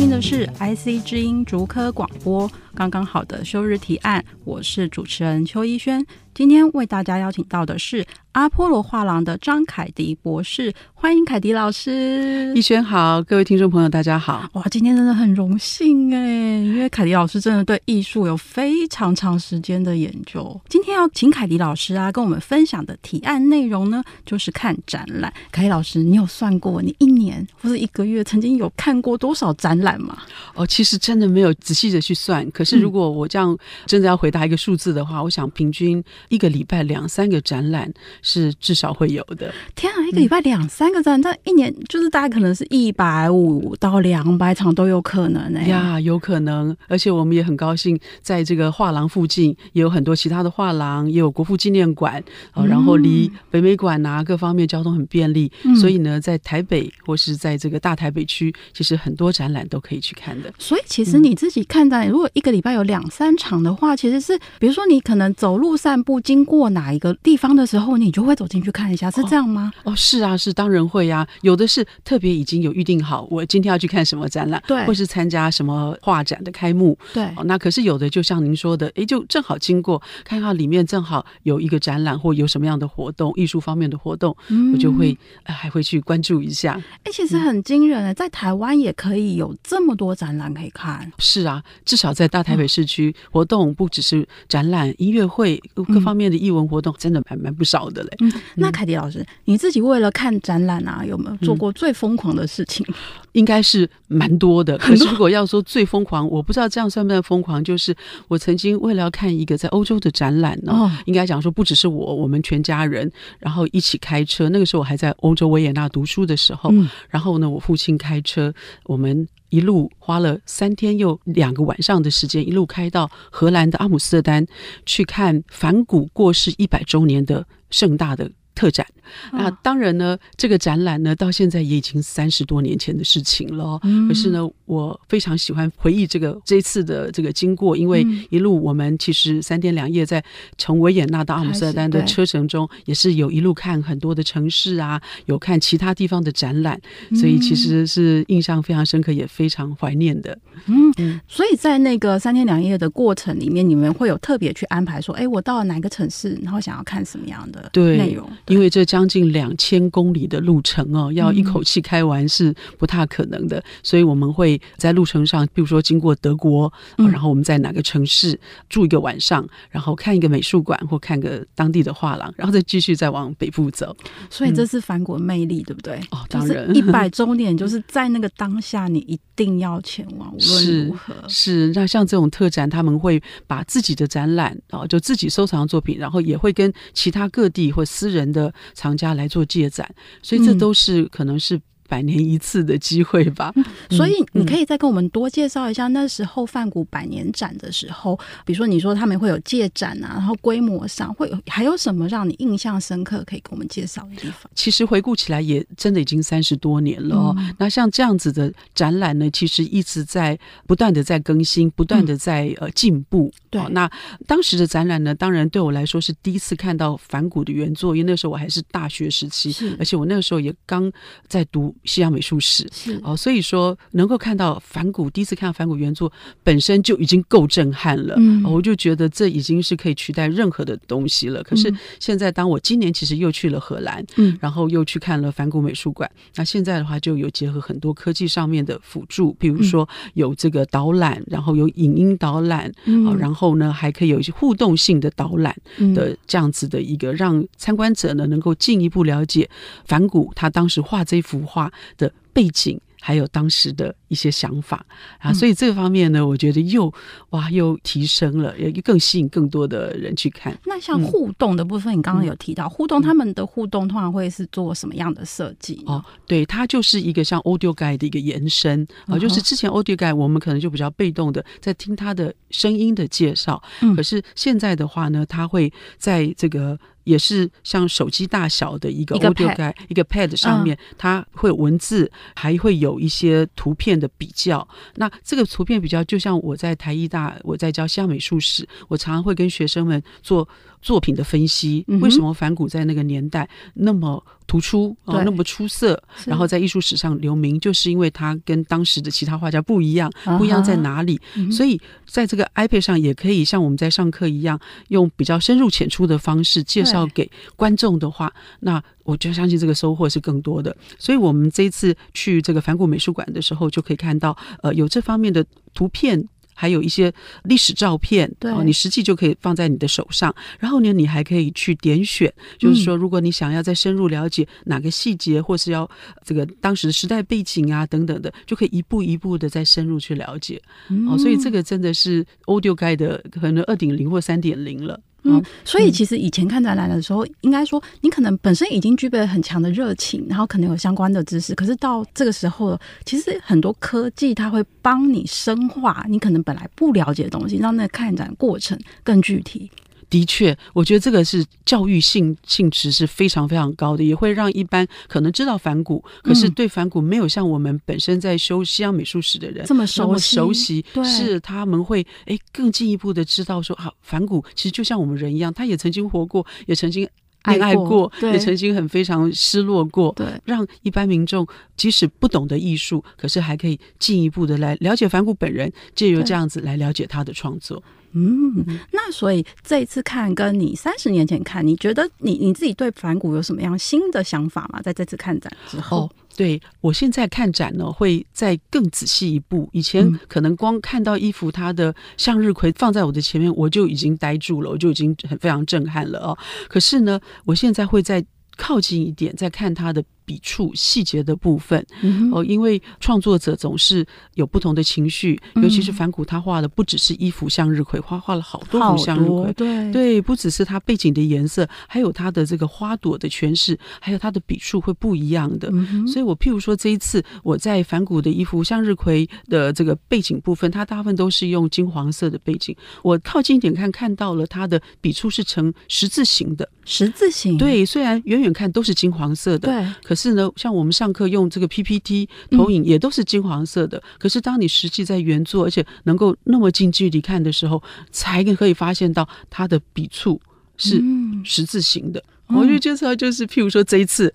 收听的是 IC 之音竹科广播，刚刚好的休日提案，我是主持人邱一轩。今天为大家邀请到的是阿波罗画廊的张凯迪博士，欢迎凯迪老师。一轩好，各位听众朋友大家好。哇，今天真的很荣幸哎，因为凯迪老师真的对艺术有非常长时间的研究。今天要请凯迪老师啊，跟我们分享的提案内容呢，就是看展览。凯迪老师，你有算过你一年或者一个月曾经有看过多少展览吗？哦，其实真的没有仔细的去算。可是如果我这样真的要回答一个数字的话，嗯、我想平均。一个礼拜两三个展览是至少会有的。天啊，一个礼拜两三个展览，一年就是大概可能是一百五到两百场都有可能呢、欸。呀，有可能。而且我们也很高兴，在这个画廊附近也有很多其他的画廊，也有国父纪念馆，哦、然后离北美馆啊各方面交通很便利。嗯、所以呢，在台北或是在这个大台北区，其实很多展览都可以去看的。所以其实你自己看展，如果一个礼拜有两三场的话，其实是比如说你可能走路散步。经过哪一个地方的时候，你就会走进去看一下，是这样吗？哦，哦，是啊，是当然会呀、啊。有的是特别已经有预定好，我今天要去看什么展览，对，或是参加什么画展的开幕，对。哦，那可是有的，就像您说的，哎，就正好经过，看看里面正好有一个展览，或有什么样的活动，艺术方面的活动，嗯、我就会、呃、还会去关注一下。哎，其实很惊人哎，在台湾也可以有这么多展览可以看。是啊，至少在大台北市区，嗯、活动不只是展览、音乐会各方面的艺文活动。嗯真的蛮蛮不少的嘞。嗯，那凯迪老师，你自己为了看展览啊，有没有做过最疯狂的事情？嗯、应该是蛮多的。可是如果要说最疯狂，我不知道这样算不算疯狂。就是我曾经为了要看一个在欧洲的展览呢，哦、应该讲说不只是我，我们全家人，然后一起开车。那个时候我还在欧洲维也纳读书的时候，嗯、然后呢，我父亲开车，我们。一路花了三天又两个晚上的时间，一路开到荷兰的阿姆斯特丹，去看梵谷过世一百周年的盛大的特展。那当然呢，这个展览呢，到现在也已经三十多年前的事情了。嗯、可是呢，我非常喜欢回忆这个这一次的这个经过，因为一路我们其实三天两夜在从维也纳到阿姆斯特丹的车程中，也是有一路看很多的城市啊，有看其他地方的展览，所以其实是印象非常深刻，也非常怀念的。嗯，嗯，所以在那个三天两夜的过程里面，你们会有特别去安排说，哎，我到了哪个城市，然后想要看什么样的内容？对，因为这将将近两千公里的路程哦，要一口气开完是不太可能的，嗯、所以我们会在路程上，比如说经过德国，嗯、然后我们在哪个城市住一个晚上，然后看一个美术馆或看个当地的画廊，然后再继续再往北部走。所以这是梵国魅力，对不对？哦，当然，一百周年就是在那个当下，你一定要前往，无论如何。是，是，那像这种特展，他们会把自己的展览哦，就自己收藏的作品，然后也会跟其他各地或私人的藏家来做借展，所以这都是可能是。百年一次的机会吧，嗯，所以你可以再跟我们多介绍一下那时候梵谷百年展的时候，比如说你说他们会有借展啊，然后规模上会有还有什么让你印象深刻，可以跟我们介绍的地方？其实回顾起来也真的已经三十多年了哦。嗯、那像这样子的展览呢，其实一直在不断的在更新，不断的在呃进步。对、嗯，那当时的展览呢，当然对我来说是第一次看到梵谷的原作，因为那时候我还是大学时期，而且我那个时候也刚在读。西洋美术史。是。哦，所以说能够看到反古，第一次看到反古原作本身就已经够震撼了。嗯、哦，我就觉得这已经是可以取代任何的东西了。可是现在，当我今年其实又去了荷兰，嗯，然后又去看了反古美术馆。那现在的话，就有结合很多科技上面的辅助，比如说有这个导览，然后有影音导览，嗯、哦，然后呢还可以有一些互动性的导览的这样子的一个，让参观者呢能够进一步了解反骨他当时画这幅画的背景，还有当时的一些想法啊，所以这个方面呢，我觉得又哇又提升了，也更吸引更多的人去看。那像互动的部分，嗯、你刚刚有提到互动，他们的互动通常会是做什么样的设计？哦，对，它就是一个像 Audio Guide 的一个延伸啊，就是之前 Audio Guide 我们可能就比较被动的在听它的声音的介绍，嗯、可是现在的话呢，他会在这个。也是像手机大小的一个 audio guide，一个 pad 上面，它会有文字，还会有一些图片的比较。那这个图片比较，就像我在台艺大，我在教西洋美术史，我常常会跟学生们做作品的分析。为什么梵谷在那个年代那么突出啊，那么出色，然后在艺术史上留名，就是因为他跟当时的其他画家不一样，不一样在哪里？所以在这个 iPad 上也可以像我们在上课一样，用比较深入浅出的方式介绍。给观众的话，那我就相信这个收获是更多的。所以，我们这一次去这个梵谷美术馆的时候，就可以看到，呃，有这方面的图片，还有一些历史照片。对，你实际就可以放在你的手上。然后呢，你还可以去点选，就是说，如果你想要再深入了解哪个细节，或是要这个当时的时代背景啊等等的，就可以一步一步的再深入去了解。哦，所以这个真的是 Audio Guide 的可能二点零或三点零了。嗯，所以其实以前看展览的时候，嗯、应该说你可能本身已经具备了很强的热情，然后可能有相关的知识。可是到这个时候，其实很多科技它会帮你深化你可能本来不了解的东西，让那个看展过程更具体。的确，我觉得这个是教育性性质是非常非常高的，也会让一般可能知道反骨，可是对反骨没有像我们本身在修西洋美术史的人这么熟悉，熟悉是他们会哎更进一步的知道说啊，反骨其实就像我们人一样，他也曾经活过，也曾经恋爱过，也曾经很非常失落过，对，让一般民众即使不懂得艺术，可是还可以进一步的来了解梵谷本人，借由这样子来了解他的创作。嗯，那所以这一次看跟你三十年前看，你觉得你你自己对反骨有什么样新的想法吗？在这次看展之后，哦、对我现在看展呢，会再更仔细一步。以前可能光看到一幅他的向日葵放在我的前面，我就已经呆住了，我就已经很非常震撼了哦。可是呢，我现在会再靠近一点，再看他的。笔触细节的部分，哦，因为创作者总是有不同的情绪，尤其是反谷，他画的不只是一幅向日葵，画画了好多幅向日葵，对。对，不只是他背景的颜色，还有他的这个花朵的诠释，还有他的笔触会不一样的。所以我譬如说这一次我在反谷的一幅向日葵的这个背景部分，它大部分都是用金黄色的背景，我靠近一点看，看到了他的笔触是呈十字形的，十字形，对，虽然远远看都是金黄色的，对，可是。是呢，像我们上课用这个 PPT 投影也都是金黄色的。嗯、可是当你实际在原作，而且能够那么近距离看的时候，才可以发现到它的笔触是十字形的。嗯、我就觉得就是，譬如说这一次。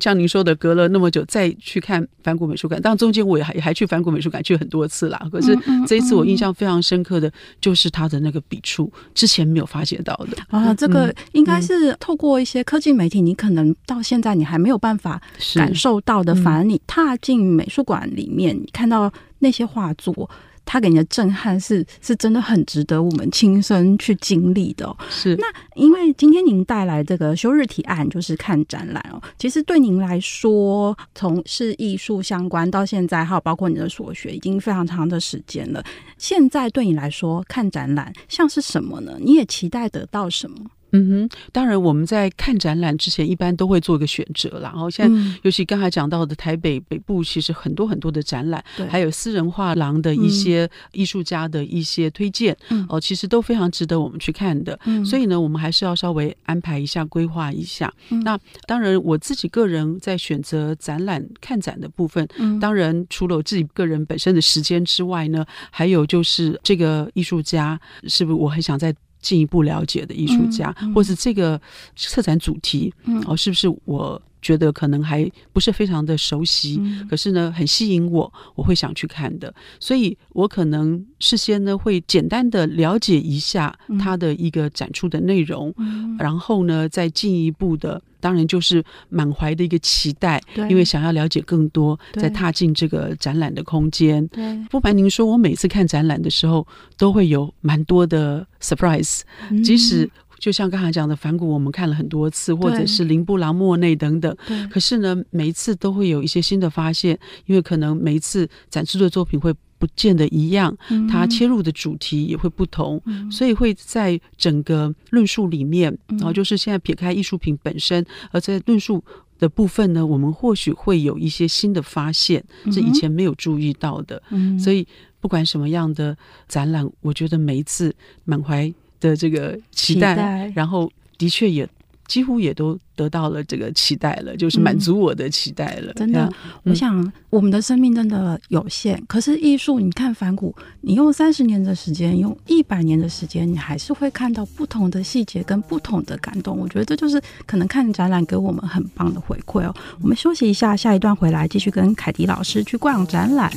像您说的，隔了那么久再去看梵谷美术馆，当然中间我也还还去梵谷美术馆去很多次啦。可是这一次我印象非常深刻的就是他的那个笔触，之前没有发现到的啊。这个应该是透过一些科技媒体，你可能到现在你还没有办法感受到的。反而你踏进美术馆里面，你看到那些画作。他给你的震撼是是真的很值得我们亲身去经历的哦。是，那因为今天您带来这个休日提案就是看展览哦，其实对您来说，从事艺术相关到现在，还有包括你的所学，已经非常长的时间了。现在对你来说，看展览像是什么呢？你也期待得到什么？嗯哼，当然我们在看展览之前，一般都会做一个选择啦。然后现在，尤其刚才讲到的台北北部，其实很多很多的展览，对还有私人画廊的一些艺术家的一些推荐，嗯、哦，其实都非常值得我们去看的。嗯、所以呢，我们还是要稍微安排一下、规划一下。嗯、那当然，我自己个人在选择展览看展的部分，嗯、当然除了我自己个人本身的时间之外呢，还有就是这个艺术家是不是我很想在。进一步了解的艺术家，嗯嗯、或是这个策展主题，嗯、哦，是不是我觉得可能还不是非常的熟悉，嗯、可是呢，很吸引我，我会想去看的。所以我可能事先呢会简单的了解一下它的一个展出的内容，嗯、然后呢再进一步的。当然就是满怀的一个期待，因为想要了解更多，再踏进这个展览的空间。不瞒您说，我每次看展览的时候，都会有蛮多的 surprise，、嗯、即使。就像刚才讲的梵谷，我们看了很多次，或者是林布朗、莫内等等。对。可是呢，每一次都会有一些新的发现，因为可能每一次展出的作品会不见得一样，它切入的主题也会不同，嗯、所以会在整个论述里面，然后就是现在撇开艺术品本身，而在论述。的部分呢，我们或许会有一些新的发现，是以前没有注意到的。嗯，所以不管什么样的展览，我觉得每一次满怀的这个期待，期待然后的确也。几乎也都得到了这个期待了，就是满足我的期待了。嗯、真的，嗯、我想我们的生命真的有限，可是艺术，你看梵谷，你用三十年的时间，用一百年的时间，你还是会看到不同的细节跟不同的感动。我觉得这就是可能看展览给我们很棒的回馈哦。我们休息一下，下一段回来继续跟凯迪老师去逛展览。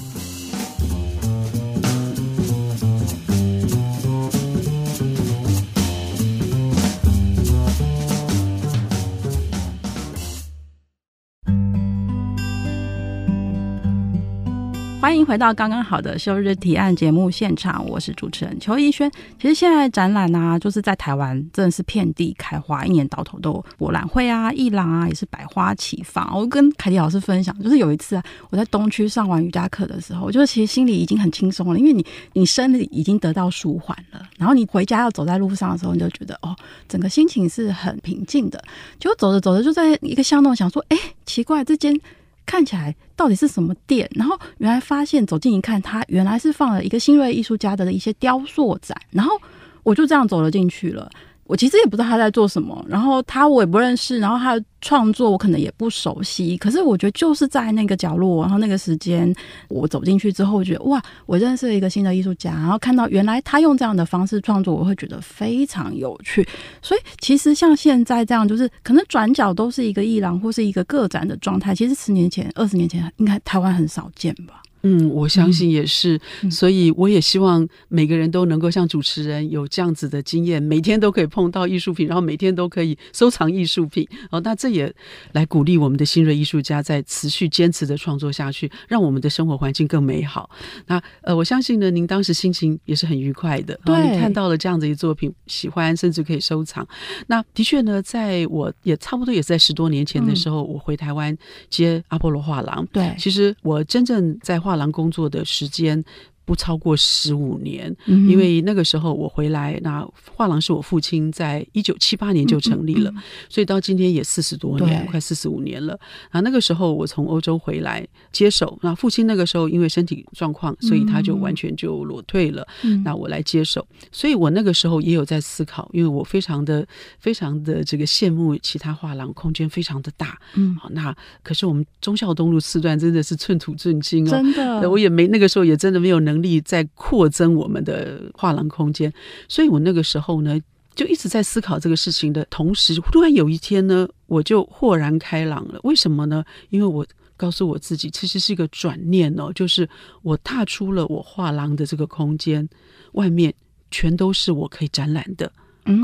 欢迎回到刚刚好的休日提案节目现场，我是主持人邱怡轩。其实现在展览、啊，就是在台湾真的是遍地开花，一年到头都博览会啊、艺廊啊，也是百花齐放。我跟凯迪老师分享，就是有一次啊，我在东区上完瑜伽课的时候，我就是其实心里已经很轻松了，因为你你生理已经得到舒缓了，然后你回家要走在路上的时候，你就觉得哦，整个心情是很平静的。结果走着走着，就在一个巷弄想说，哎，奇怪，这间。看起来到底是什么店？然后原来发现走近一看，它原来是放了一个新锐艺术家的一些雕塑展。然后我就这样走了进去了。我其实也不知道他在做什么，然后他我也不认识，然后他的创作我可能也不熟悉。可是我觉得就是在那个角落，然后那个时间，我走进去之后，我觉得哇，我认识了一个新的艺术家，然后看到原来他用这样的方式创作，我会觉得非常有趣。所以其实像现在这样，就是可能转角都是一个艺廊或是一个个展的状态。其实十年前、二十年前，应该台湾很少见吧。嗯，我相信也是，嗯、所以我也希望每个人都能够像主持人有这样子的经验，每天都可以碰到艺术品，然后每天都可以收藏艺术品。哦，那这也来鼓励我们的新锐艺术家在持续坚持的创作下去，让我们的生活环境更美好。那呃，我相信呢，您当时心情也是很愉快的，对，你看到了这样子一作品，喜欢甚至可以收藏。那的确呢，在我也差不多也是在十多年前的时候，嗯、我回台湾接阿波罗画廊。对，其实我真正在画廊工作的时间。不超过十五年，因为那个时候我回来，那画廊是我父亲在一九七八年就成立了，嗯嗯嗯，所以到今天也四十多年，快四十五年了。啊，那个时候我从欧洲回来接手，那父亲那个时候因为身体状况，所以他就完全就裸退了。嗯、那我来接手，所以我那个时候也有在思考，因为我非常的非常的这个羡慕其他画廊，空间非常的大。嗯，好，那可是我们忠孝东路四段真的是寸土寸金哦，真的，我也没那个时候也真的没有能。能力在扩增我们的画廊空间，所以我那个时候呢，就一直在思考这个事情的同时，突然有一天呢，我就豁然开朗了。为什么呢？因为我告诉我自己，其实是一个转念哦，就是我踏出了我画廊的这个空间，外面全都是我可以展览的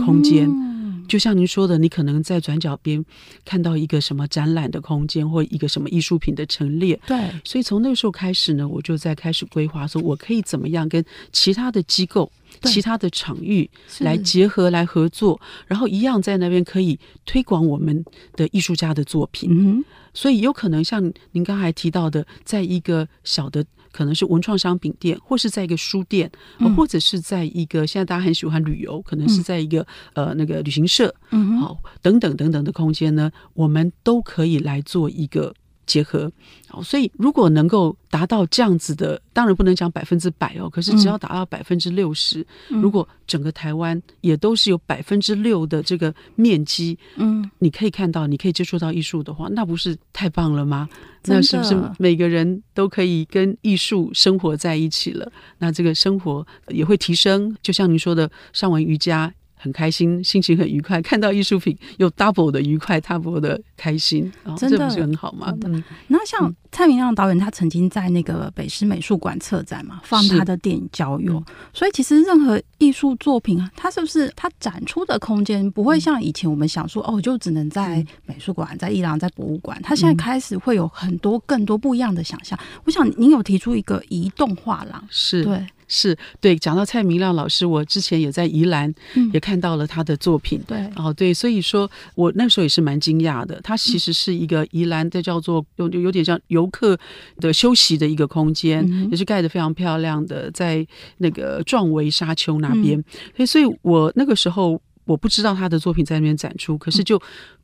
空间。嗯就像您说的，你可能在转角边看到一个什么展览的空间，或一个什么艺术品的陈列。对，所以从那个时候开始呢，我就在开始规划，说我可以怎么样跟其他的机构、其他的场域来结合、来合作，然后一样在那边可以推广我们的艺术家的作品。嗯，所以有可能像您刚才提到的，在一个小的。可能是文创商品店，或是在一个书店，呃、或者是在一个现在大家很喜欢旅游，可能是在一个、嗯、呃那个旅行社，嗯，好，等等等等的空间呢，我们都可以来做一个。结合，所以如果能够达到这样子的，当然不能讲百分之百哦，可是只要达到百分之六十，如果整个台湾也都是有百分之六的这个面积，嗯，你可以看到，你可以接触到艺术的话，那不是太棒了吗？那是不是每个人都可以跟艺术生活在一起了？那这个生活也会提升，就像您说的，上完瑜伽。很开心，心情很愉快，看到艺术品有 double 的愉快，double 的开心，真的。是很好吗？嗯，那像蔡明亮导演，他曾经在那个北师美术馆策展嘛，放他的电影《郊游》，所以其实任何艺术作品啊，它是不是它展出的空间不会像以前我们想说哦，就只能在美术馆、在伊朗、在博物馆，它现在开始会有很多更多不一样的想象。我想您有提出一个移动画廊，是。对。是对，讲到蔡明亮老师，我之前也在宜兰，嗯、也看到了他的作品。对，哦，对，所以说我那时候也是蛮惊讶的。他其实是一个宜兰的叫做有有点像游客的休息的一个空间，嗯、也是盖得非常漂亮的，在那个壮围沙丘那边。嗯、所以，我那个时候我不知道他的作品在那边展出，可是就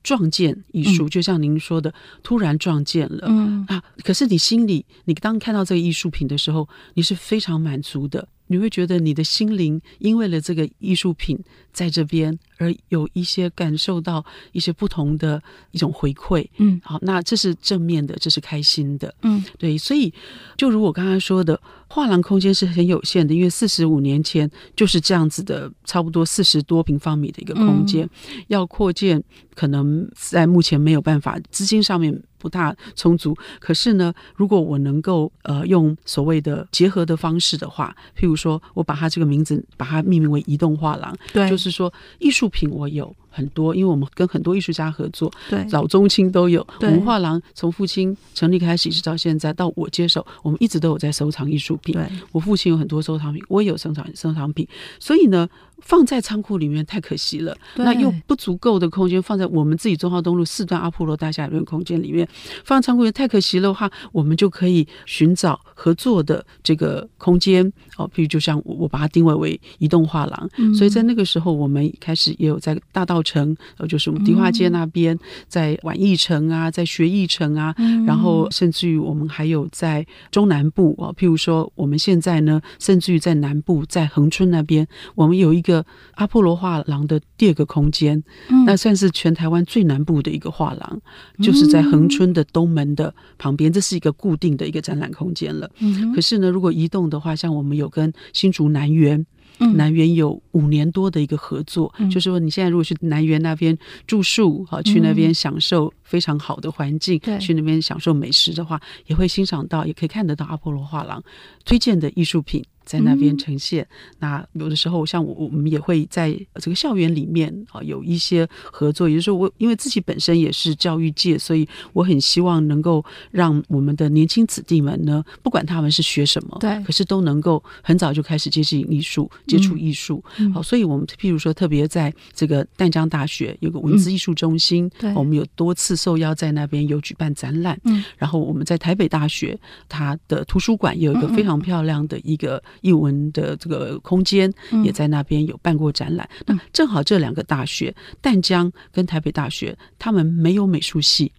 撞见艺术，嗯、就像您说的，突然撞见了。嗯。啊，可是你心里，你当看到这个艺术品的时候，你是非常满足的。你会觉得你的心灵因为了这个艺术品在这边而有一些感受到一些不同的一种回馈，嗯，好，那这是正面的，这是开心的，嗯，对，所以就如我刚刚说的，画廊空间是很有限的，因为四十五年前就是这样子的，差不多四十多平方米的一个空间，嗯、要扩建可能在目前没有办法，资金上面。不大充足，可是呢，如果我能够呃用所谓的结合的方式的话，譬如说我把它这个名字把它命名为移动画廊，对，就是说艺术品我有。很多，因为我们跟很多艺术家合作，对，老中青都有。对我们画廊从父亲成立开始一直到现在，到我接手，我们一直都有在收藏艺术品。对，我父亲有很多收藏品，我也有收藏收藏品。所以呢，放在仓库里面太可惜了，那又不足够的空间放在我们自己忠孝东路四段阿波罗大厦里面空间里面，放仓库里面太可惜了的话，我们就可以寻找合作的这个空间。哦，譬如就像我我把它定位为移动画廊，嗯、所以在那个时候，我们开始也有在大道城，呃，就是我们迪化街那边，嗯、在晚艺城啊，在学艺城啊，嗯、然后甚至于我们还有在中南部。哦，譬如说我们现在呢，甚至于在南部，在恒春那边，我们有一个阿波罗画廊的第二个空间，嗯、那算是全台湾最南部的一个画廊，嗯、就是在恒春的东门的旁边，这是一个固定的一个展览空间了。嗯、可是呢，如果移动的话，像我们有跟新竹南园。南园有五年多的一个合作，嗯、就是说你现在如果去南园那边住宿，好、嗯、去那边享受非常好的环境，对去那边享受美食的话，也会欣赏到，也可以看得到阿波罗画廊推荐的艺术品。在那边呈现，嗯、那有的时候像我，我们也会在这个校园里面啊有一些合作。也就是说，我因为自己本身也是教育界，所以我很希望能够让我们的年轻子弟们呢，不管他们是学什么，对，可是都能够很早就开始接近艺术，接触艺术。嗯、好，所以我们譬如说，特别在这个淡江大学有个文字艺术中心，嗯、对，我们有多次受邀在那边有举办展览。嗯，然后我们在台北大学，它的图书馆也有一个非常漂亮的一个。译文的这个空间也在那边有办过展览。嗯、那正好这两个大学，淡江跟台北大学，他们没有美术系，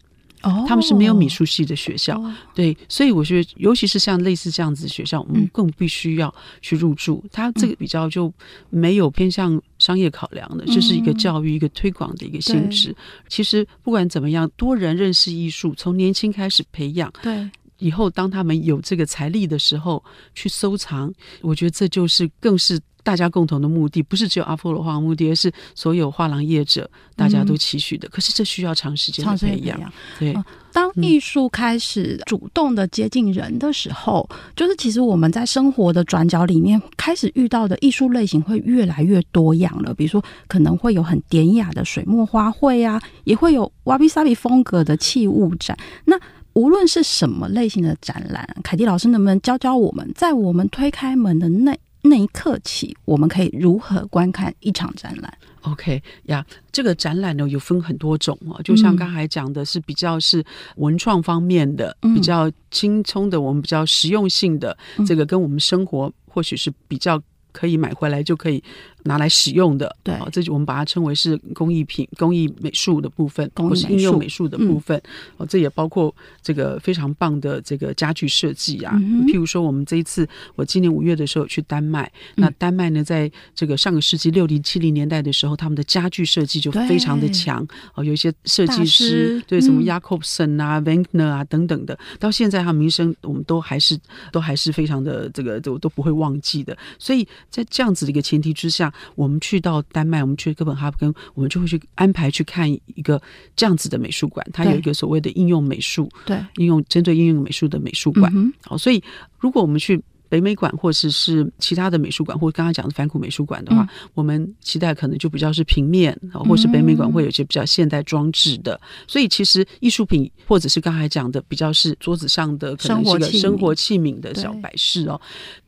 哦，他们是没有美术系的学校。哦、对，所以我觉得，尤其是像类似这样子的学校，我们更必须要去入驻。嗯、它这个比较就没有偏向商业考量的，这、嗯、是一个教育、一个推广的一个性质。对其实不管怎么样，多人认识艺术，从年轻开始培养。对。以后，当他们有这个财力的时候，去收藏，我觉得这就是更是大家共同的目的，不是只有阿波罗画廊目的，而是所有画廊业者大家都期许的。嗯、可是这需要长时间的培养。对、嗯，当艺术开始主动的接近人的时候，嗯、就是其实我们在生活的转角里面开始遇到的艺术类型会越来越多样了。比如说，可能会有很典雅的水墨花卉啊，也会有瓦比萨比风格的器物展。那无论是什么类型的展览，凯蒂老师能不能教教我们，在我们推开门的那那一刻起，我们可以如何观看一场展览？OK 呀，这个展览呢有分很多种哦，就像刚才讲的是比较是文创方面的，嗯、比较轻松的，我们比较实用性的，嗯、这个跟我们生活或许是比较可以买回来就可以。拿来使用的，对，这就我们把它称为是工艺品、工艺美术的部分，或是应用美术的部分。哦、嗯，这也包括这个非常棒的这个家具设计啊。嗯、譬如说，我们这一次，我今年五月的时候去丹麦，嗯、那丹麦呢，在这个上个世纪六零七零年代的时候，他们的家具设计就非常的强。哦，有一些设计师，师对什么 Jacobsen 啊、Wegener 啊等等的，到现在他们名声我们都还是都还是非常的这个都都不会忘记的。所以在这样子的一个前提之下。我们去到丹麦，我们去哥本哈根，我们就会去安排去看一个这样子的美术馆，它有一个所谓的应用美术，对，应用针对应用美术的美术馆。好、所以如果我们去北美馆或者是其他的美术馆，或刚刚讲的梵谷美术馆的话，嗯、我们期待可能就比较是平面，或是北美馆会有一些比较现代装置的。嗯、所以其实艺术品或者是刚才讲的比较是桌子上的，可能是个生活器皿的小摆饰哦。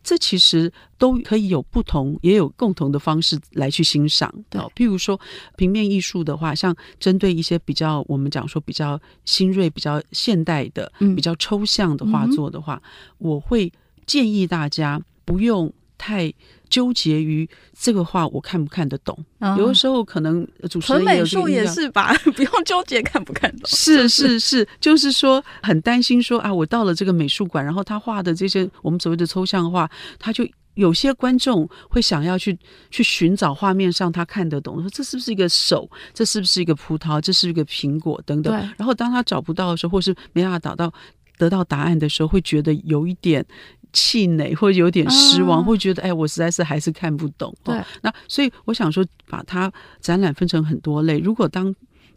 这其实都可以有不同，也有共同的方式来去欣赏。对，譬如说平面艺术的话，像针对一些比较我们讲说比较新锐、比较现代的、嗯、比较抽象的画作的话，嗯、我会建议大家不用太纠结于这个画我看不看得懂。嗯、有的时候可能主持美术也是吧，不用纠结看不看懂。是是是，就是说很担心说啊，我到了这个美术馆，然后他画的这些我们所谓的抽象画，他就有些观众会想要去去寻找画面上他看得懂，说这是不是一个手，这是不是一个葡萄，这是一个苹果等等。然后当他找不到的时候，或是没办法找到得到答案的时候，会觉得有一点。气馁，或者有点失望，会觉得哎，我实在是还是看不懂。对，那所以我想说，把它展览分成很多类。如果当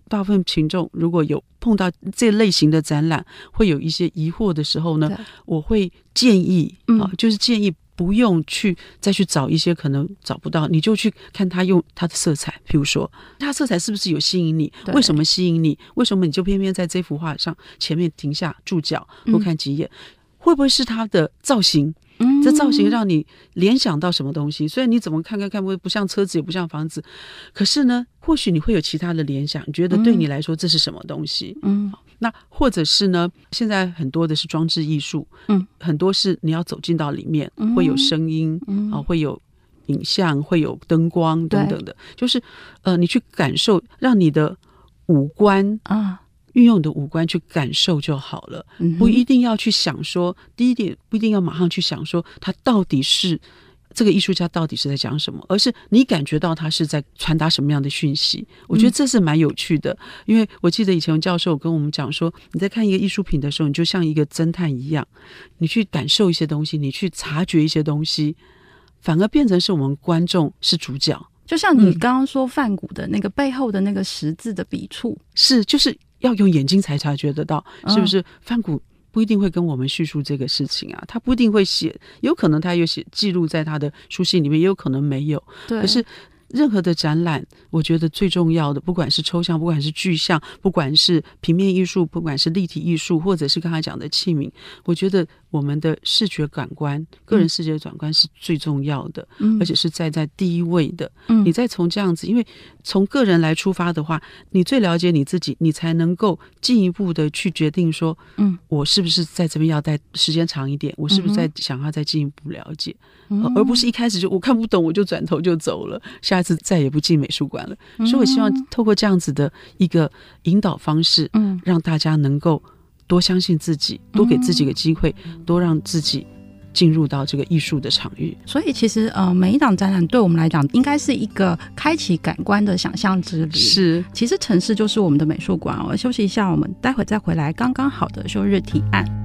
大部分群众如果有碰到这类型的展览，会有一些疑惑的时候呢，我会建议啊，就是建议不用去再去找一些可能找不到，你就去看他用他的色彩，譬如说，他色彩是不是有吸引你？为什么吸引你？为什么你就偏偏在这幅画上前面停下驻脚，多看几眼？会不会是它的造型？这造型让你联想到什么东西？虽然你怎么看看看不不像车子，也不像房子，可是呢，或许你会有其他的联想，你觉得对你来说这是什么东西？嗯，那或者是呢？现在很多的是装置艺术，嗯，很多是你要走进到里面，会有声音，啊，会有影像，会有灯光等等的，就是呃，你去感受，让你的五官啊。运用你的五官去感受就好了，不一定要去想说。第一点，不一定要马上去想说他到底是这个艺术家到底是在讲什么，而是你感觉到他是在传达什么样的讯息。我觉得这是蛮有趣的，因为我记得以前教授跟我们讲说，你在看一个艺术品的时候，你就像一个侦探一样，你去感受一些东西，你去察觉一些东西，反而变成是我们观众是主角。就像你刚刚说梵谷的那个背后的那个十字的笔触，是就是。要用眼睛才察觉得到，是不是？范谷不一定会跟我们叙述这个事情啊，他不一定会写，有可能他有写记录在他的书信里面，也有可能没有。对，可是。任何的展览，我觉得最重要的，不管是抽象，不管是具象，不管是平面艺术，不管是立体艺术，或者是刚才讲的器皿，我觉得我们的视觉感官、个人视觉感官是最重要的，嗯、而且是站在第一位的。嗯、你再从这样子，因为从个人来出发的话，你最了解你自己，你才能够进一步的去决定说，嗯，我是不是在这边要待时间长一点？我是不是在想要再进一步了解，嗯、而不是一开始就我看不懂，我就转头就走了。下。是再也不进美术馆了，所以我希望透过这样子的一个引导方式，嗯，让大家能够多相信自己，多给自己个机会，多让自己进入到这个艺术的场域。所以，其实呃，每一档展览对我们来讲，应该是一个开启感官的想象之旅。是，其实城市就是我们的美术馆。哦休息一下，我们待会再回来。刚刚好的休日提案。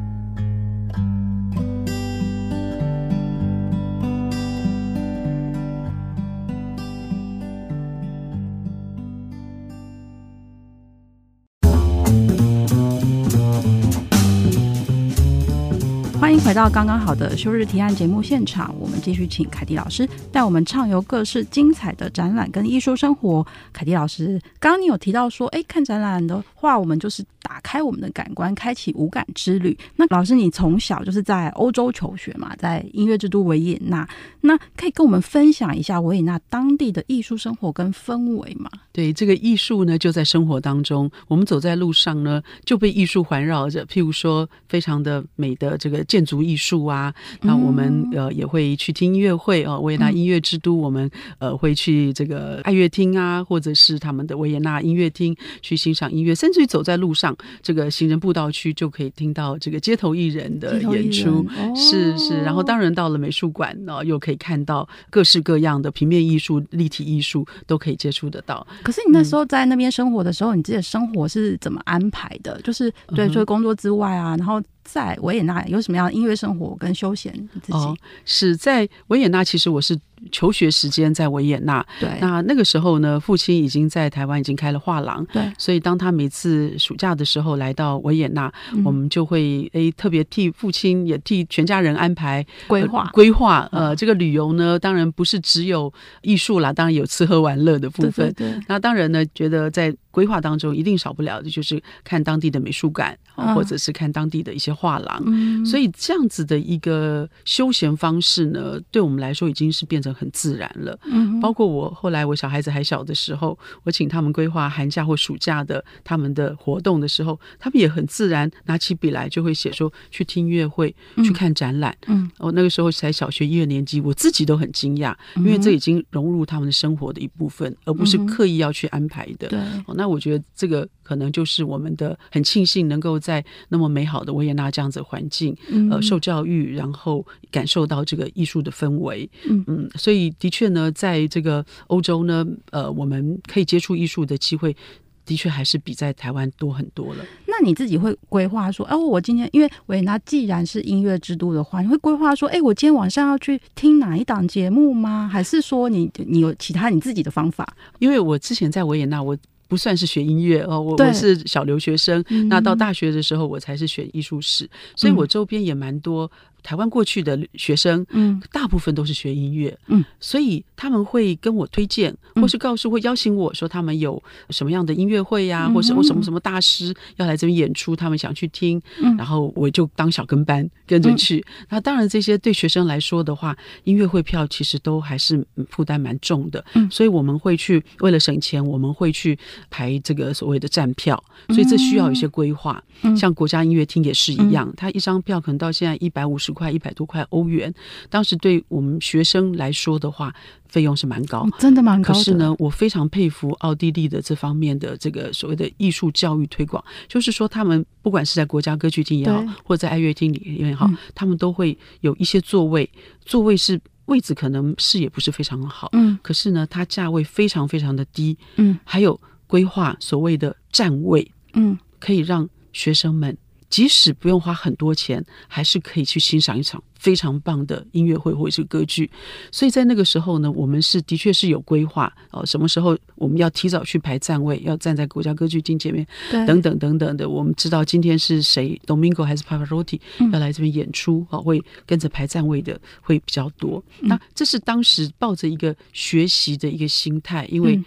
回到刚刚好的休日提案节目现场，我们继续请凯蒂老师带我们畅游各式精彩的展览跟艺术生活。凯蒂老师，刚刚你有提到说，哎，看展览的话，我们就是打开我们的感官，开启五感之旅。那老师，你从小就是在欧洲求学嘛，在音乐之都维也纳，那可以跟我们分享一下维也纳当地的艺术生活跟氛围吗？对，这个艺术呢，就在生活当中，我们走在路上呢，就被艺术环绕着。譬如说，非常的美的这个建筑艺术啊，那我们呃也会去听音乐会哦，维也纳音乐之都，我们呃会去这个爱乐厅啊，或者是他们的维也纳音乐厅去欣赏音乐，甚至于走在路上，这个行人步道区就可以听到这个街头艺人的演出，是是。然后当然到了美术馆呢，又可以看到各式各样的平面艺术、立体艺术都可以接触得到。可是你那时候在那边生活的时候，你自己的生活是怎么安排的？就是对，除了工作之外啊，然后。在维也纳有什么样的音乐生活跟休闲？自己？是在维也纳，其实我是求学时间在维也纳，对，那那个时候呢，父亲已经在台湾已经开了画廊，对，所以当他每次暑假的时候来到维也纳，嗯、我们就会诶特别替父亲也替全家人安排规划、呃、规划。呃，这个旅游呢，当然不是只有艺术啦，当然有吃喝玩乐的部分。对，对，对，那当然呢，觉得在规划当中一定少不了的就是看当地的美术馆，啊、或者是看当地的一些画廊。嗯、所以这样子的一个休闲方式呢，对我们来说已经是变成很自然了。嗯，包括我后来我小孩子还小的时候，我请他们规划寒假或暑假的他们的活动的时候，他们也很自然拿起笔来就会写说去听音乐会、嗯、去看展览。嗯，我那个时候才小学一二年级，我自己都很惊讶，因为这已经融入他们的生活的一部分，而不是刻意要去安排的。对，哦，那我觉得这个可能就是我们的很庆幸能够在那么美好的维也纳这样子环境，呃，受教育，然后感受到这个艺术的氛围。嗯嗯，所以的确呢，在这个欧洲呢，呃，我们可以接触艺术的机会，的确还是比在台湾多很多了。那你自己会规划说，哦，我今天因为维也纳既然是音乐之都的话，你会规划说，哎，我今天晚上要去听哪一档节目吗？还是说你你有其他你自己的方法？因为我之前在维也纳，我。不算是学音乐哦，我我是小留学生。嗯、那到大学的时候，我才是选艺术史，嗯、所以我周边也蛮多。台湾过去的学生，嗯，大部分都是学音乐，嗯，所以他们会跟我推荐，或是告诉，或邀请我说他们有什么样的音乐会呀、啊，或是我什么什么大师要来这边演出，他们想去听，嗯，然后我就当小跟班跟着去。那当然，这些对学生来说的话，音乐会票其实都还是负担蛮重的，嗯，所以我们会去为了省钱，我们会去排这个所谓的站票，所以这需要一些规划。像国家音乐厅也是一样，他一张票可能到现在一百五十。块一百多块欧元，当时对我们学生来说的话，费用是蛮高，哦，真的蛮高的。可是呢，我非常佩服奥地利的这方面的这个所谓的艺术教育推广，就是说他们不管是在国家歌剧厅也好，或者在爱乐厅里也好，嗯，他们都会有一些座位，座位是位置可能视野不是非常好，嗯，可是呢，它价位非常非常的低，嗯，还有规划所谓的站位，嗯，可以让学生们。即使不用花很多钱，还是可以去欣赏一场非常棒的音乐会或者是歌剧。所以在那个时候呢，我们是的确是有规划哦，什么时候我们要提早去排站位，要站在国家歌剧厅前面，等等等等的。我们知道今天是谁，Domingo 还是 Pavarotti 要来这边演出，啊、嗯，会跟着排站位的会比较多。嗯、那这是当时抱着一个学习的一个心态，因为。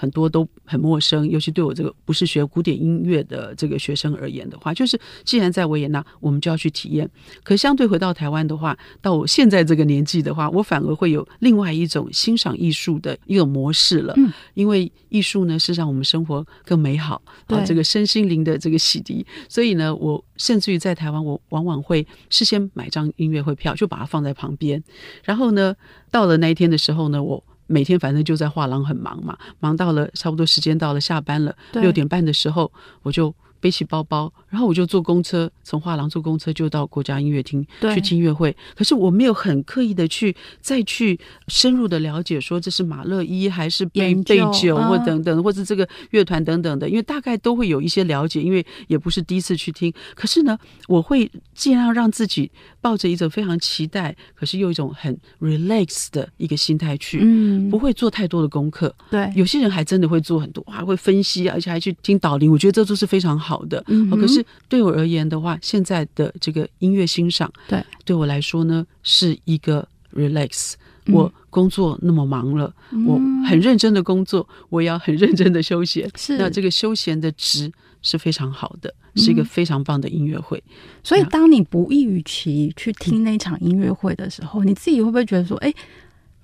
很多都很陌生，尤其对我这个不是学古典音乐的这个学生而言的话，就是既然在维也纳，我们就要去体验。可相对回到台湾的话，到我现在这个年纪的话，我反而会有另外一种欣赏艺术的一个模式了。嗯，因为艺术呢是让我们生活更美好，啊对，这个身心灵的这个洗涤。所以呢，我甚至于在台湾，我往往会事先买张音乐会票，就把它放在旁边。然后呢，到了那一天的时候呢，我。每天反正就在画廊很忙嘛，忙到了差不多时间到了下班了，六点半的时候我就。背起包包，然后我就坐公车，从画廊坐公车就到国家音乐厅对去听音乐会。可是我没有很刻意的去再去深入的了解，说这是马勒一还是贝贝九或等等，或者这个乐团等等的，因为大概都会有一些了解，因为也不是第一次去听。可是呢，我会尽量让自己抱着一种非常期待，可是又一种很 relax 的一个心态去，嗯，不会做太多的功课。对，有些人还真的会做很多，还会分析，而且还去听导聆。我觉得这都是非常好。好的，嗯，可是对我而言的话，现在的这个音乐欣赏，对对我来说呢，是一个 relax。我工作那么忙了，嗯、我很认真的工作，我也要很认真的休闲。是，那这个休闲的值是非常好的，是一个非常棒的音乐会。所以，当你不意与其去听那场音乐会的时候，嗯、你自己会不会觉得说，哎？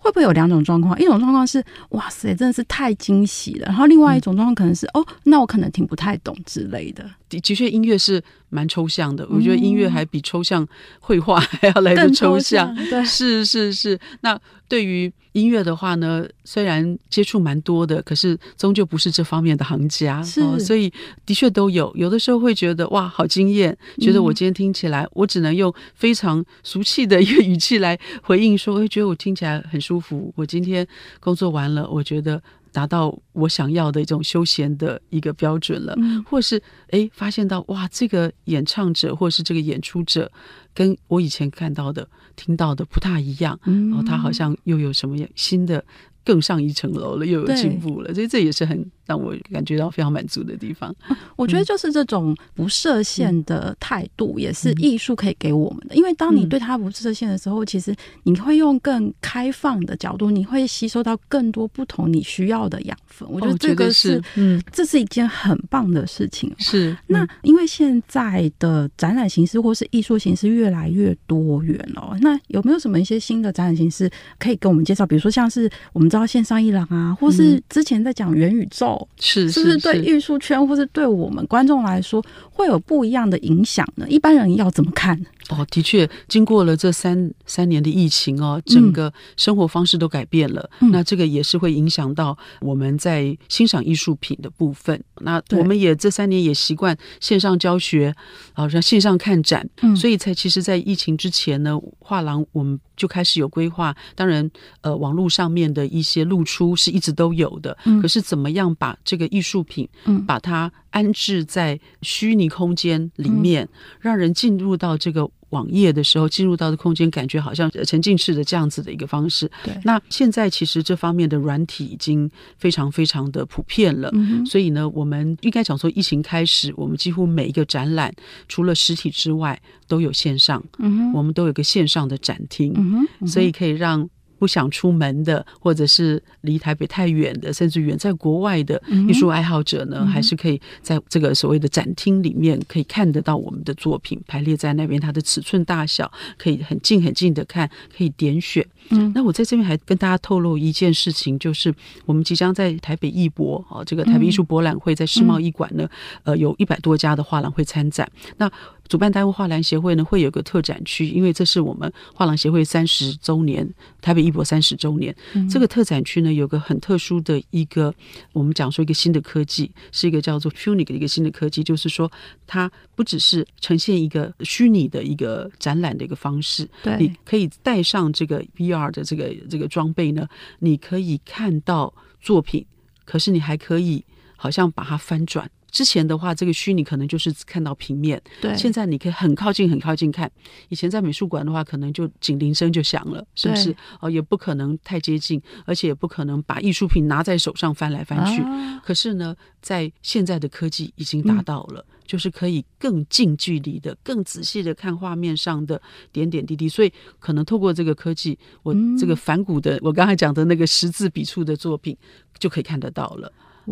会不会有两种状况？一种状况是哇塞，真的是太惊喜了。然后另外一种状况可能是、哦，那我可能听不太懂之类的。的的确，音乐是蛮抽象的。我觉得音乐还比抽象绘画还要来的抽象。抽象对，是是是。那对于音乐的话呢，虽然接触蛮多的，可是终究不是这方面的行家。是、哦，所以的确都有。有的时候会觉得哇，好惊艳，觉得我今天听起来，嗯、我只能用非常俗气的一个语气来回应说，会觉得我听起来很舒服。我今天工作完了，我觉得。达到我想要的一种休闲的一个标准了，嗯、或是哎发现到哇，这个演唱者或是这个演出者跟我以前看到的、听到的不大一样，嗯、然后他好像又有什么新的。更上一层楼了，又有进步了，所以这也是很让我感觉到非常满足的地方。我觉得就是这种不设限的态度，嗯、也是艺术可以给我们的。因为当你对它不设限的时候，嗯、其实你会用更开放的角度，你会吸收到更多不同你需要的养分。我觉得这个是，是嗯，这是一件很棒的事情。是、嗯、那因为现在的展览形式或是艺术形式越来越多元哦，那有没有什么一些新的展览形式可以跟我们介绍？比如说像是我们。到线上一郎啊，或是之前在讲元宇宙，是是不是对艺术圈或是对我们观众来说会有不一样的影响呢？一般人要怎么看？哦，的确，经过了这三三年的疫情哦，整个生活方式都改变了。嗯、那这个也是会影响到我们在欣赏艺术品的部分。那我们也这三年也习惯线上教学，好像线上看展，嗯、所以才其实，在疫情之前呢，画廊我们就开始有规划。当然，呃，网络上面的一些露出是一直都有的，嗯、可是怎么样把这个艺术品，嗯，把它安置在虚拟空间里面，嗯、让人进入到这个。网页的时候进入到的空间，感觉好像沉浸式的这样子的一个方式。对，那现在其实这方面的软体已经非常非常的普遍了。嗯，所以呢，我们应该讲说，疫情开始，我们几乎每一个展览，除了实体之外，都有线上。嗯哼，我们都有个线上的展厅。嗯，嗯哼，所以可以让。不想出门的，或者是离台北太远的，甚至远在国外的艺术爱好者呢，嗯、还是可以在这个所谓的展厅里面，可以看得到我们的作品排列在那边，它的尺寸大小可以很近很近的看，可以点选。嗯，那我在这边还跟大家透露一件事情，就是我们即将在台北艺博啊，这个台北艺术博览会在世贸艺馆呢，嗯、呃，有一百多家的画廊会参展。那主办单位画廊协会呢，会有个特展区，因为这是我们画廊协会三十周年，台北艺博三十周年。嗯、这个特展区呢，有个很特殊的一个，我们讲说一个新的科技，是一个叫做 Punic 的一个新的科技，就是说它不只是呈现一个虚拟的一个展览的一个方式，对，你可以带上这个 VR 的这个这个装备呢，你可以看到作品，可是你还可以好像把它翻转。之前的话，这个虚拟可能就是看到平面，对。现在你可以很靠近、很靠近看。以前在美术馆的话，可能就警铃声就响了，是不是？对哦，也不可能太接近，而且也不可能把艺术品拿在手上翻来翻去。啊、可是呢，在现在的科技已经达到了，嗯、就是可以更近距离的、更仔细的看画面上的点点滴滴。所以，可能透过这个科技，我这个反骨的，嗯、我刚才讲的那个十字笔触的作品，就可以看得到了。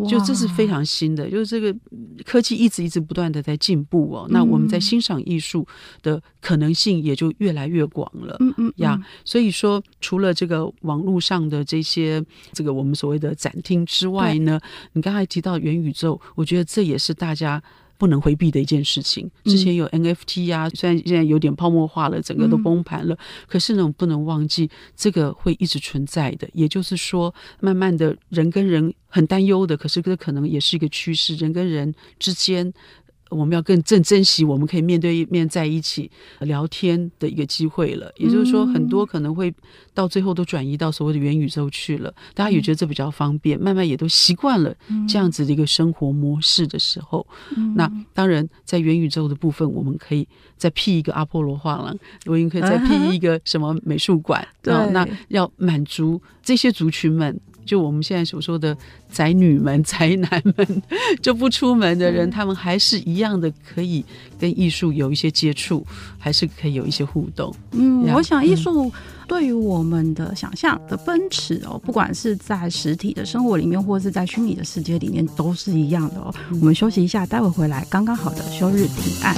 就这是非常新的，就是这个科技一直一直不断的在进步哦。嗯、那我们在欣赏艺术的可能性也就越来越广了。嗯嗯呀，所以说除了这个网络上的这些这个我们所谓的展厅之外呢，你刚才提到元宇宙，我觉得这也是大家。不能回避的一件事情。之前有 NFT 呀、啊，虽然现在有点泡沫化了，整个都崩盘了，可是呢，我们不能忘记这个会一直存在的。也就是说，慢慢的人跟人很担忧的，可是这可能也是一个趋势，人跟人之间。我们要更正珍惜我们可以面对面在一起聊天的一个机会了。也就是说，很多可能会到最后都转移到所谓的元宇宙去了。大家也觉得这比较方便，慢慢也都习惯了这样子的一个生活模式的时候，那当然在元宇宙的部分，我们可以再辟一个 阿波罗画廊，我们可以再辟一个什么美术馆。对，那要满足这些族群们。就我们现在所说的宅女们、宅男们，就不出门的人，他们还是一样的可以跟艺术有一些接触，还是可以有一些互动。嗯，我想艺术对于我们的想象的奔驰哦，不管是在实体的生活里面，或是在虚拟的世界里面，都是一样的哦。我们休息一下，待会回来，刚刚好的休日提案。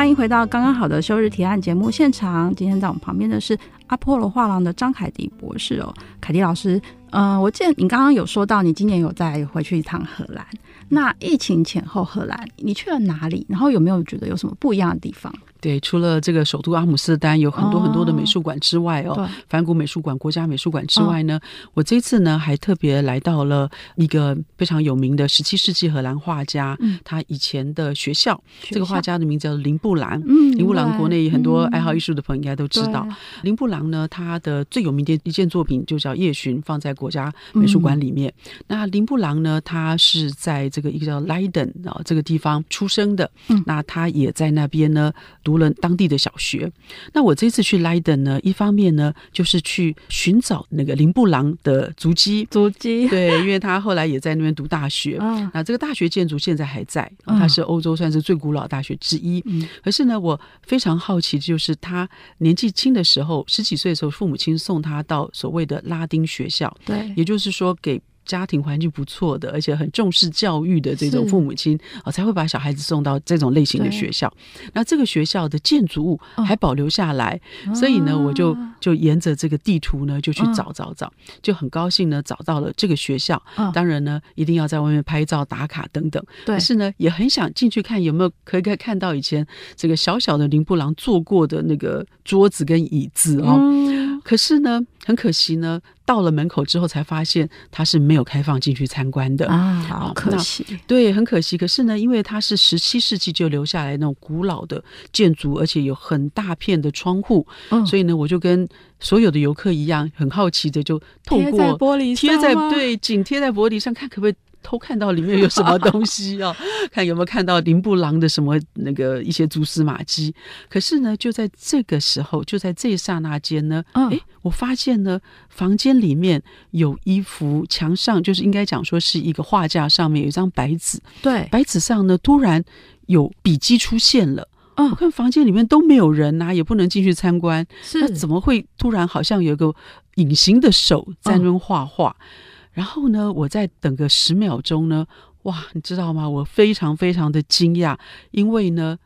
欢迎回到刚刚好的休日提案节目现场。今天在我们旁边的是阿波罗画廊的张凯迪博士哦，凯迪老师，嗯、我记得你刚刚有说到，你今年有再回去一趟荷兰。那疫情前后，荷兰你去了哪里？然后有没有觉得有什么不一样的地方？对，除了这个首都阿姆斯特丹有很多很多的美术馆之外哦，梵谷美术馆、国家美术馆之外呢，哦、我这次呢还特别来到了一个非常有名的十七世纪荷兰画家，嗯、他以前的学校。学校这个画家的名字叫林布朗。嗯，林布朗国内很多爱好艺术的朋友应该都知道。嗯、林布朗呢，他的最有名的一件作品就叫《夜巡》，放在国家美术馆里面。嗯、那林布朗呢，他是在这个一个叫莱登啊这个地方出生的。嗯，那他也在那边呢。读了当地的小学，那我这次去莱登呢，一方面呢就是去寻找那个林布朗的足迹，足迹。对，因为他后来也在那边读大学，嗯，那这个大学建筑现在还在，它是欧洲算是最古老大学之一。嗯，可是呢，我非常好奇，就是他年纪轻的时候，十几岁的时候，父母亲送他到所谓的拉丁学校，对，也就是说给。家庭环境不错的，而且很重视教育的这种父母亲啊，是才会把小孩子送到这种类型的学校。那这个学校的建筑物还保留下来，哦、所以呢，我就就沿着这个地图呢，就去找找找，就很高兴呢找到了这个学校。哦、当然呢，一定要在外面拍照打卡等等。对，可是呢，也很想进去看有没有可以可以看到以前这个小小的林布朗坐过的那个桌子跟椅子哦。嗯、可是呢，很可惜呢。到了门口之后，才发现它是没有开放进去参观的啊，好可惜。对，很可惜。可是呢，因为它是十七世纪就留下来那种古老的建筑，而且有很大片的窗户，嗯、所以呢，我就跟所有的游客一样，很好奇的就透过贴在玻璃上，贴在对，紧贴在玻璃上看可不可以。偷看到里面有什么东西啊，看有没有看到林布朗的什么那个一些蛛丝马迹。可是呢，就在这个时候，就在这一刹那间呢，哎、嗯，我发现呢，房间里面有一幅墙上，就是应该讲说是一个画架上面有一张白纸，对，白纸上呢突然有笔迹出现了。嗯，我看房间里面都没有人呐、啊，也不能进去参观，是。那怎么会突然好像有一个隐形的手在那边画画？嗯然后呢，我再等个十秒钟呢，哇，你知道吗？我非常非常的惊讶，因为呢，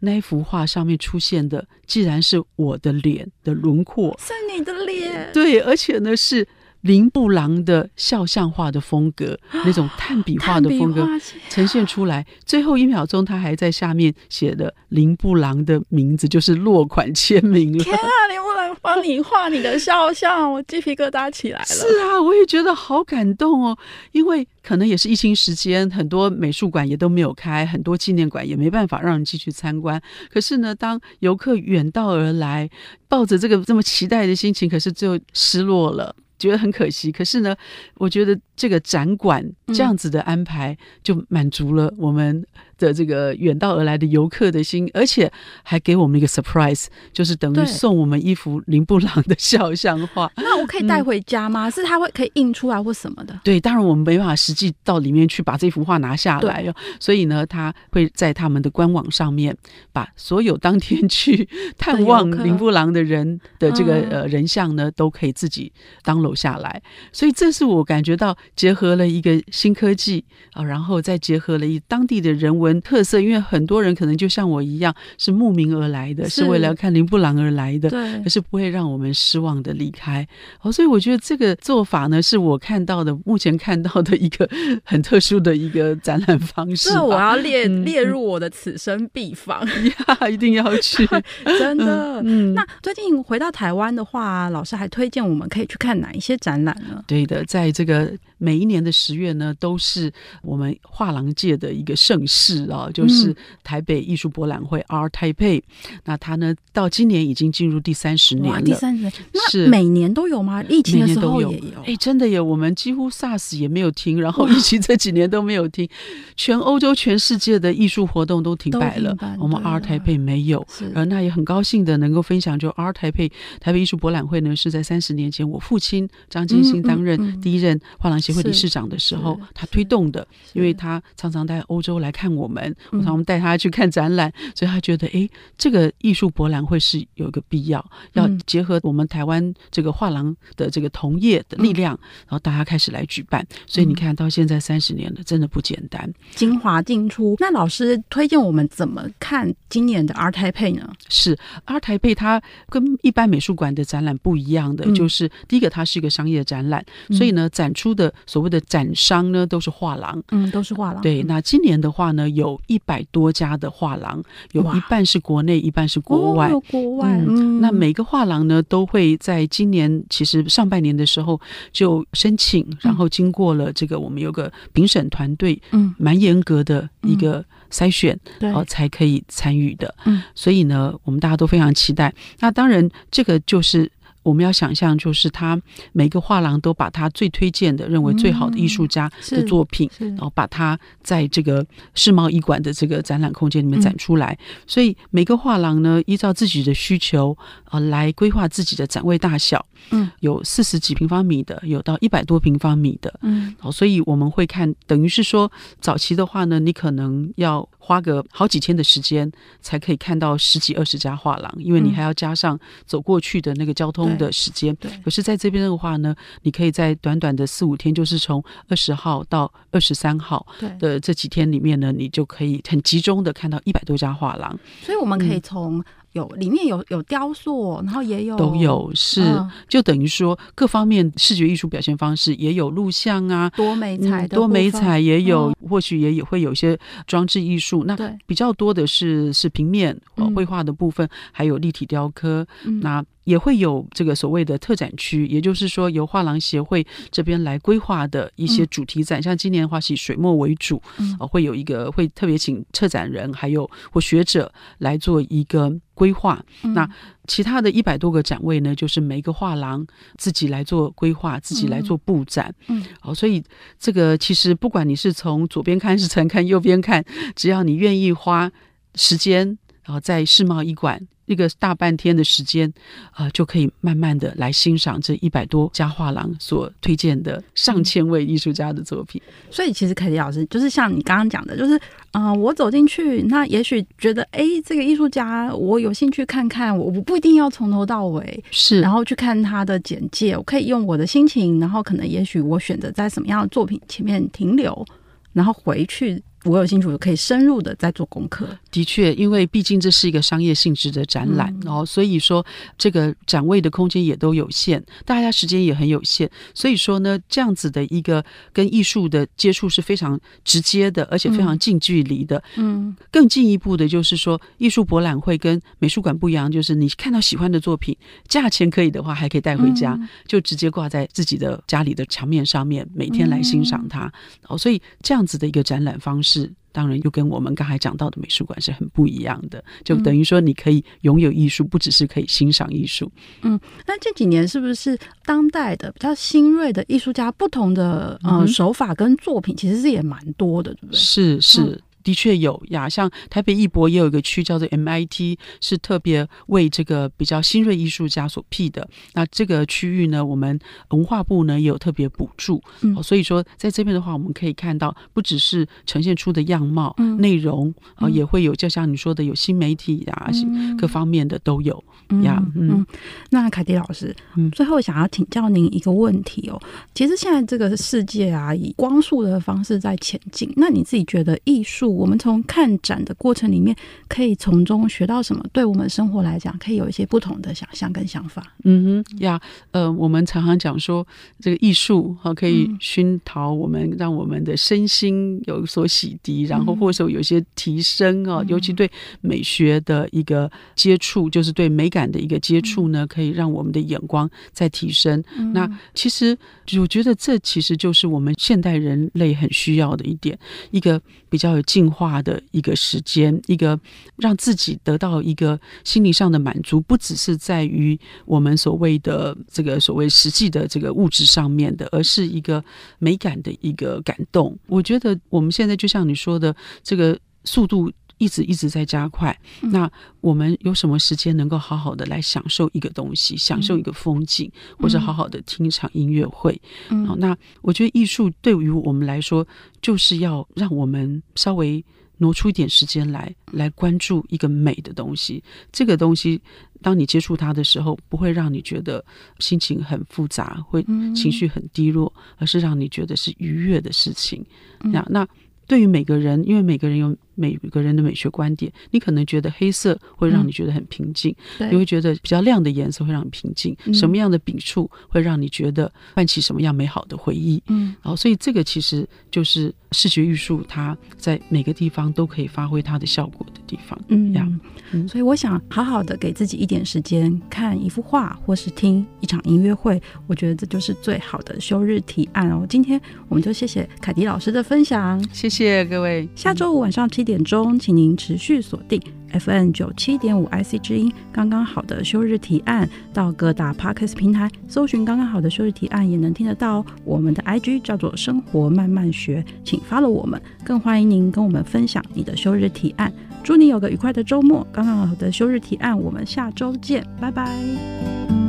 那幅画上面出现的，既然是我的脸的轮廓，是你的脸，对，而且呢是。林布朗的肖像画的风格，那种炭笔画的风格呈现出来。最后一秒钟，他还在下面写的林布朗的名字，就是落款签名了。天啊，林布朗帮你画你的肖像，我鸡皮疙瘩起来了。是啊，我也觉得好感动哦。因为可能也是疫情时间，很多美术馆也都没有开，很多纪念馆也没办法让人继续参观。可是呢，当游客远道而来，抱着这个这么期待的心情，可是就失落了。觉得很可惜，可是呢，我觉得这个展馆这样子的安排就满足了我们的这个远道而来的游客的心，而且还给我们一个 surprise，就是等于送我们一幅林布朗的肖像画。那我可以带回家吗？嗯、是他会可以印出来或什么的？对，当然我们没办法实际到里面去把这幅画拿下来哦。所以呢，他会在他们的官网上面把所有当天去探望林布朗的人的这个呃人像呢，都可以自己 download 下来。所以这是我感觉到结合了一个新科技啊，然后再结合了一当地的人文。特色，因为很多人可能就像我一样是慕名而来的，是，是为了要看林布朗而来的，对，可是不会让我们失望的离开。哦，所以我觉得这个做法呢，是我看到的目前看到的一个 很特殊的一个展览方式。那我要列、嗯、列入我的此生必访呀，一定要去，真的。嗯，那最近回到台湾的话，老师还推荐我们可以去看哪一些展览呢？对的，在这个每一年的十月呢，都是我们画廊界的一个盛事。啊，就是台北艺术博览会 Art Taipei，那他呢到今年已经进入第三十年了。第三十年，是每年都有吗？疫情的时候也有。哎，真的耶，我们几乎 SARS 也没有停，然后疫情这几年都没有停，全欧洲、全世界的艺术活动都停摆了。我们 Art Taipei 没有，而那也很高兴的能够分享，就 Art Taipei 台北艺术博览会呢，是在三十年前我父亲张金星担任第一任画廊协会理事长的时候，他推动的，因为他常常带欧洲来看我们。们，我常常带他去看展览，所以他觉得，哎，这个艺术博览会是有一个必要，要结合我们台湾这个画廊的这个同业的力量，然后大家开始来举办。所以你看到现在三十年了，真的不简单，精华尽出。那老师推荐我们怎么看今年的 ART TAIPEI 呢？是 ART TAIPEI，它跟一般美术馆的展览不一样的，就是第一个，它是一个商业展览，所以呢，展出的所谓的展商呢，都是画廊，嗯，都是画廊。对，那今年的话呢，有一百多家的画廊，有一半是国内，一半是国外。哦、国外，嗯，那每个画廊呢，都会在今年其实上半年的时候就申请，然后经过了这个我们有个评审团队，嗯，蛮严格的一个筛选，然后才可以参与的。嗯，所以呢，我们大家都非常期待。那当然，这个就是。我们要想象，就是他每个画廊都把他最推荐的、认为最好的艺术家的作品，然后把它在这个世贸艺馆的这个展览空间里面展出来。所以每个画廊呢，依照自己的需求啊，来规划自己的展位大小。嗯，有四十几平方米的，有到一百多平方米的。嗯，好，所以我们会看，等于是说，早期的话呢，你可能要。花个好几天的时间才可以看到十几二十家画廊，因为你还要加上走过去的那个交通的时间。对，可是在这边的话呢，你可以在短短的四五天，就是从二十号到二十三号的这几天里面呢，你就可以很集中的看到一百多家画廊。所以我们可以从、嗯。有里面有有雕塑，然后也有都有是，嗯、就等于说各方面视觉艺术表现方式也有录像啊，多媒材、嗯、多媒彩也有，嗯、或许也也会有一些装置艺术。那比较多的是是平面绘画的部分，嗯、还有立体雕刻。嗯、那也会有这个所谓的特展区，也就是说由画廊协会这边来规划的一些主题展，嗯、像今年的话是以水墨为主，嗯、会有一个会特别请策展人还有或学者来做一个规划。嗯、那其他的一百多个展位呢，就是每个画廊自己来做规划，自己来做布展。嗯，好，所以这个其实不管你是从左边看是从看 右边看，只要你愿意花时间，然后在世贸一馆。一个大半天的时间，啊、呃，就可以慢慢的来欣赏这一百多家画廊所推荐的上千位艺术家的作品。所以，其实凯迪老师就是像你刚刚讲的，就是，嗯、呃，我走进去，那也许觉得，哎，这个艺术家我有兴趣看看，我不一定要从头到尾是，然后去看他的简介，我可以用我的心情，然后可能也许我选择在什么样的作品前面停留，然后回去。我有兴趣，可以深入的在做功课。的确，因为毕竟这是一个商业性质的展览，嗯、哦，所以说这个展位的空间也都有限，大家时间也很有限。所以说呢，这样子的一个跟艺术的接触是非常直接的，而且非常近距离的。嗯，更进一步的就是说，艺术博览会跟美术馆不一样，就是你看到喜欢的作品，价钱可以的话，还可以带回家，嗯、就直接挂在自己的家里的墙面上面，每天来欣赏它。嗯、哦，所以这样子的一个展览方式。是，当然又跟我们刚才讲到的美术馆是很不一样的，就等于说你可以拥有艺术，不只是可以欣赏艺术。嗯，那这几年是不是当代的比较新锐的艺术家，不同的呃手法跟作品，其实是也蛮多的，对不对？是是。是嗯的确有呀，像台北艺博也有一个区叫做 MIT，是特别为这个比较新锐艺术家所辟的。那这个区域呢，我们文化部呢也有特别补助。嗯，所以说在这边的话，我们可以看到，不只是呈现出的样貌、嗯、内容啊，也会有，就像你说的，有新媒体呀，嗯、各方面的都有呀。嗯，嗯，那凯迪老师，嗯，最后想要请教您一个问题哦。其实现在这个世界啊，以光速的方式在前进，那你自己觉得艺术？我们从看展的过程里面，可以从中学到什么？对我们生活来讲，可以有一些不同的想象跟想法。嗯哼，呀，呃，我们常常讲说，这个艺术哈可以熏陶我们，让我们的身心有所洗涤，然后或者说有一些提升啊。尤其对美学的一个接触，就是对美感的一个接触呢，可以让我们的眼光再提升。那其实我觉得这其实就是我们现代人类很需要的一点，一个比较有进进化的一个时间，一个让自己得到一个心理上的满足，不只是在于我们所谓的这个所谓实际的这个物质上面的，而是一个美感的一个感动。我觉得我们现在就像你说的，这个速度一直一直在加快。那我们有什么时间能够好好的来享受一个东西，享受一个风景，或者好好的听一场音乐会？嗯，那我觉得艺术对于我们来说，就是要让我们稍微挪出一点时间来，来关注一个美的东西。这个东西，当你接触它的时候，不会让你觉得心情很复杂，会情绪很低落，而是让你觉得是愉悦的事情。那那对于每个人，因为每个人有。每个人的美学观点，你可能觉得黑色会让你觉得很平静，嗯、你会觉得比较亮的颜色会让你平静。嗯、什么样的笔触会让你觉得唤起什么样美好的回忆？嗯，然后所以这个其实就是视觉艺术，它在每个地方都可以发挥它的效果的地方。嗯，呀嗯，所以我想好好的给自己一点时间看一幅画，或是听一场音乐会，我觉得这就是最好的休日提案哦。今天我们就谢谢凯迪老师的分享，谢谢各位。下周五晚上七。七点钟，请您持续锁定 FM 九七点五 IC 之音，刚刚好的休日提案，到各大 Podcast 平台搜寻“刚刚好的休日提案”，也能听得到。我们的 IG 叫做“生活慢慢学”，请 follow 我们。更欢迎您跟我们分享你的休日提案。祝你有个愉快的周末！刚刚好的休日提案，我们下周见，拜拜。